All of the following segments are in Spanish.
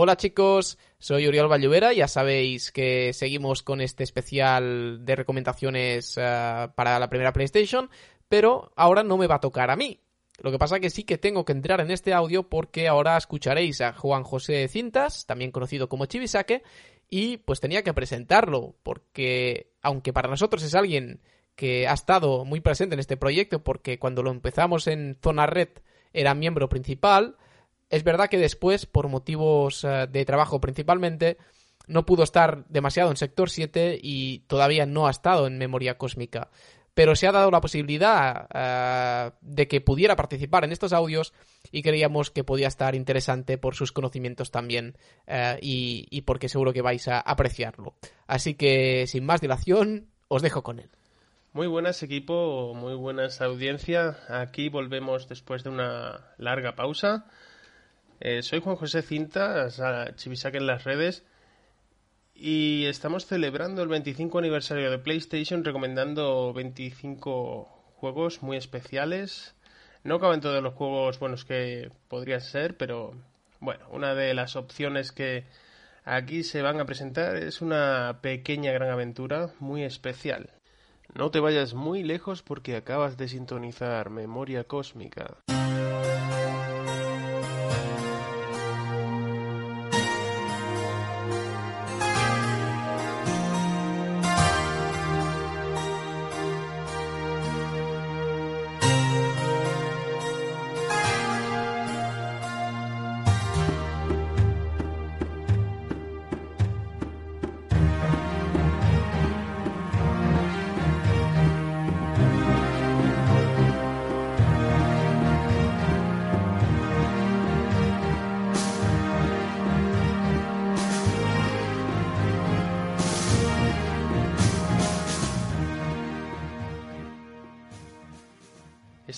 Hola chicos, soy Oriol Valluvera, ya sabéis que seguimos con este especial de recomendaciones eh, para la primera PlayStation, pero ahora no me va a tocar a mí. Lo que pasa que sí que tengo que entrar en este audio porque ahora escucharéis a Juan José Cintas, también conocido como Chivisaque, y pues tenía que presentarlo, porque aunque para nosotros es alguien que ha estado muy presente en este proyecto, porque cuando lo empezamos en Zona Red era miembro principal, es verdad que después, por motivos eh, de trabajo principalmente, no pudo estar demasiado en Sector 7 y todavía no ha estado en Memoria Cósmica. Pero se ha dado la posibilidad eh, de que pudiera participar en estos audios y creíamos que podía estar interesante por sus conocimientos también eh, y, y porque seguro que vais a apreciarlo. Así que, sin más dilación, os dejo con él. Muy buenas equipo, muy buenas audiencia. Aquí volvemos después de una larga pausa. Eh, soy Juan José Cinta, Chivisaque en las redes, y estamos celebrando el 25 aniversario de PlayStation recomendando 25 juegos muy especiales. No caben todos los juegos buenos que podría ser, pero bueno, una de las opciones que aquí se van a presentar es una pequeña gran aventura muy especial. No te vayas muy lejos porque acabas de sintonizar Memoria Cósmica.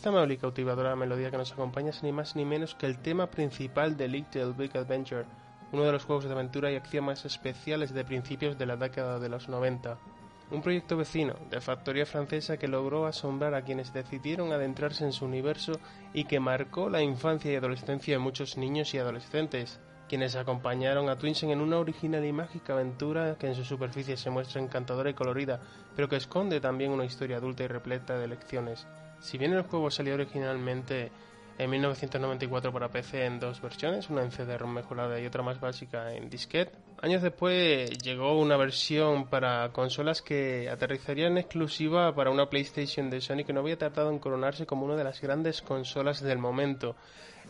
Esta amable y cautivadora melodía que nos acompaña es ni más ni menos que el tema principal de Little Big Adventure, uno de los juegos de aventura y acción más especiales de principios de la década de los 90. Un proyecto vecino, de factoría francesa que logró asombrar a quienes decidieron adentrarse en su universo y que marcó la infancia y adolescencia de muchos niños y adolescentes, quienes acompañaron a Twinsen en una original y mágica aventura que en su superficie se muestra encantadora y colorida, pero que esconde también una historia adulta y repleta de lecciones. Si bien el juego salió originalmente en 1994 para PC en dos versiones, una en CD-ROM mejorada y otra más básica en disquete, años después llegó una versión para consolas que aterrizaría en exclusiva para una PlayStation de Sony que no había tardado en coronarse como una de las grandes consolas del momento.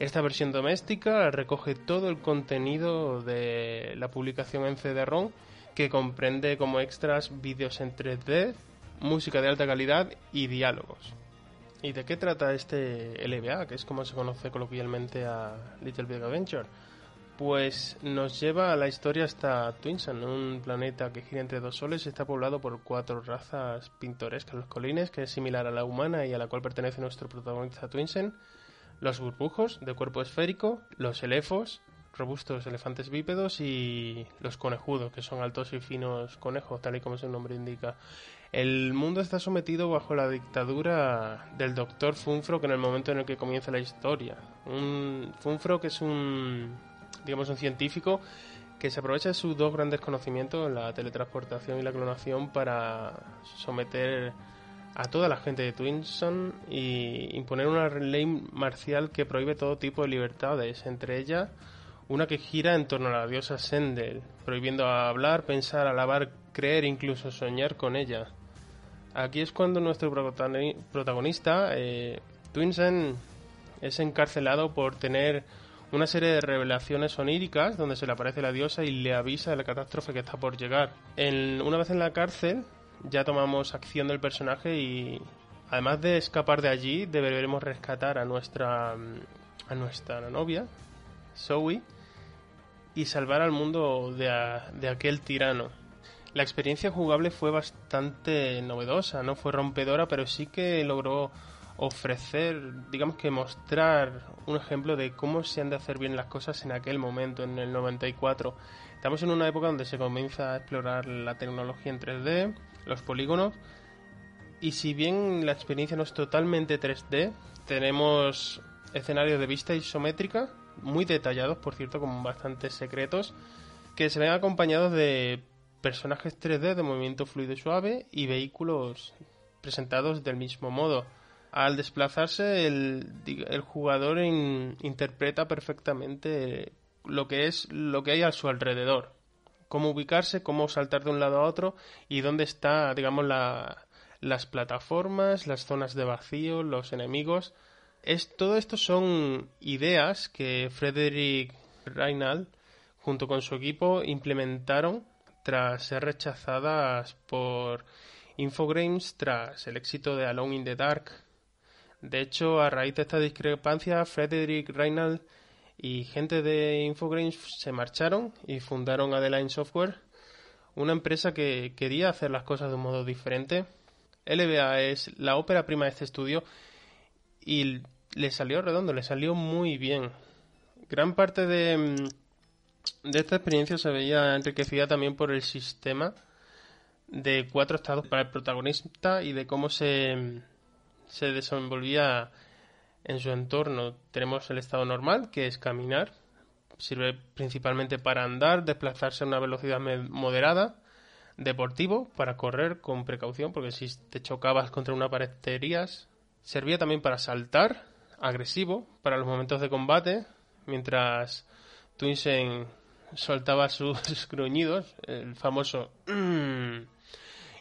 Esta versión doméstica recoge todo el contenido de la publicación en CD-ROM que comprende como extras vídeos en 3D, música de alta calidad y diálogos. ¿Y de qué trata este LBA, que es como se conoce coloquialmente a Little Big Adventure? Pues nos lleva a la historia hasta Twinsen, un planeta que gira entre dos soles y está poblado por cuatro razas pintorescas. Los colines, que es similar a la humana y a la cual pertenece nuestro protagonista Twinsen. Los burbujos, de cuerpo esférico. Los elefos, robustos elefantes bípedos. Y los conejudos, que son altos y finos conejos, tal y como su nombre indica. El mundo está sometido bajo la dictadura del doctor Funfro, en el momento en el que comienza la historia. Un Funfro que es un, digamos, un científico que se aprovecha de sus dos grandes conocimientos, la teletransportación y la clonación, para someter a toda la gente de Twinson y imponer una ley marcial que prohíbe todo tipo de libertades, entre ellas una que gira en torno a la diosa Sendel, prohibiendo hablar, pensar, alabar, creer, incluso soñar con ella. Aquí es cuando nuestro protagonista, eh, Twinsen, es encarcelado por tener una serie de revelaciones oníricas donde se le aparece la diosa y le avisa de la catástrofe que está por llegar. En, una vez en la cárcel, ya tomamos acción del personaje y además de escapar de allí, deberemos rescatar a nuestra a nuestra novia, Zoe, y salvar al mundo de, de aquel tirano. La experiencia jugable fue bastante novedosa, no fue rompedora, pero sí que logró ofrecer, digamos que mostrar un ejemplo de cómo se han de hacer bien las cosas en aquel momento, en el 94. Estamos en una época donde se comienza a explorar la tecnología en 3D, los polígonos, y si bien la experiencia no es totalmente 3D, tenemos escenarios de vista isométrica muy detallados, por cierto, con bastantes secretos, que se ven acompañados de personajes 3D de movimiento fluido y suave y vehículos presentados del mismo modo. Al desplazarse, el, jugador interpreta perfectamente lo que es lo que hay a su alrededor. Cómo ubicarse, cómo saltar de un lado a otro y dónde está, digamos, la, las plataformas, las zonas de vacío, los enemigos. Es, todo esto son ideas que Frederick Reinald, junto con su equipo, implementaron tras ser rechazadas por Infogrames tras el éxito de Alone in the Dark. De hecho, a raíz de esta discrepancia, Frederick Reinald y gente de Infogrames se marcharon y fundaron Adeline Software, una empresa que quería hacer las cosas de un modo diferente. LBA es la ópera prima de este estudio y le salió redondo, le salió muy bien. Gran parte de, de esta experiencia se veía enriquecida también por el sistema de cuatro estados para el protagonista y de cómo se, se desenvolvía en su entorno. Tenemos el estado normal, que es caminar. Sirve principalmente para andar, desplazarse a una velocidad moderada. Deportivo, para correr con precaución, porque si te chocabas contra una pared. Servía también para saltar. Agresivo, para los momentos de combate. Mientras Twinsen soltaba sus gruñidos, el famoso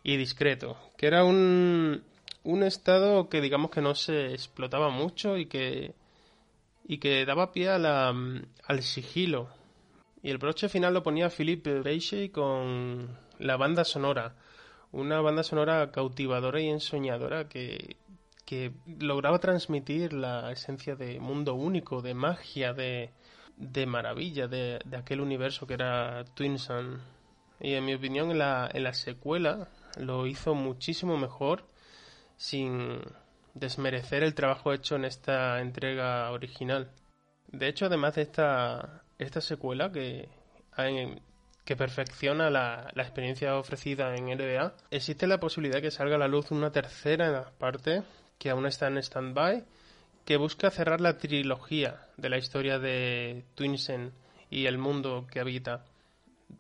y discreto, que era un, un estado que digamos que no se explotaba mucho y que y que daba pie a la, al sigilo. Y el broche final lo ponía Philippe Beige con la banda sonora, una banda sonora cautivadora y ensoñadora que, que lograba transmitir la esencia de mundo único, de magia, de, de maravilla de, de aquel universo que era Twin Sun. Y en mi opinión, en la, en la secuela, lo hizo muchísimo mejor sin desmerecer el trabajo hecho en esta entrega original. De hecho, además de esta, esta secuela que, que perfecciona la, la, experiencia ofrecida en LBA, existe la posibilidad de que salga a la luz una tercera parte que aún está en stand-by, que busca cerrar la trilogía de la historia de Twinsen y el mundo que habita.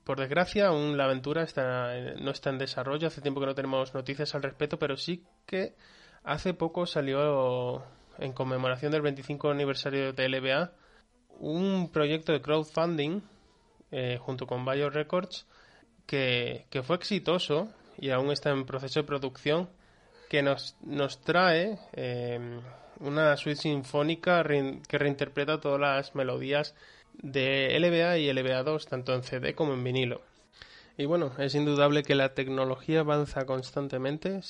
Por desgracia, aún la aventura está, no está en desarrollo. Hace tiempo que no tenemos noticias al respecto, pero sí que hace poco salió en conmemoración del 25 aniversario de LBA un proyecto de crowdfunding eh, junto con Bio Records que, fue exitoso y aún está en proceso de producción que nos, nos trae eh, una suite sinfónica que reinterpreta todas las melodías de LBA y LBA 2, tanto en CD como en vinilo. Y bueno, es indudable que la tecnología avanza constantemente,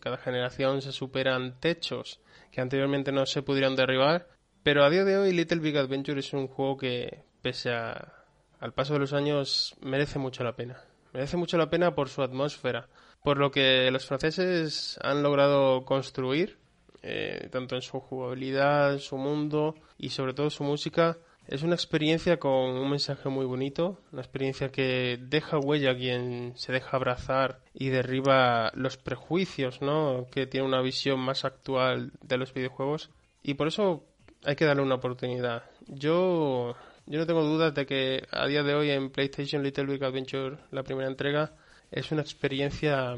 cada generación se superan techos que anteriormente no se pudieron derribar, pero a día de hoy Little Big Adventure es un juego que, pese al paso de los años, merece mucho la pena. Merece mucho la pena por su atmósfera, por lo que los franceses han logrado construir, eh, tanto en su jugabilidad, su mundo y sobre todo su música, es una experiencia con un mensaje muy bonito, una experiencia que deja huella a quien se deja abrazar y derriba los prejuicios, ¿no? Que tiene una visión más actual de los videojuegos y por eso hay que darle una oportunidad. Yo yo no tengo dudas de que a día de hoy en PlayStation Little Big Adventure, la primera entrega, es una experiencia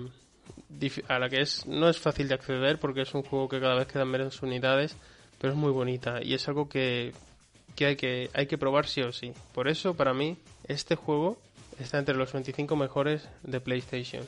a la que es no es fácil de acceder porque es un juego que cada vez quedan menos unidades, pero es muy bonita y es algo que que hay que, hay que probar sí o sí. Por eso, para mí, este juego está entre los 25 mejores de PlayStation.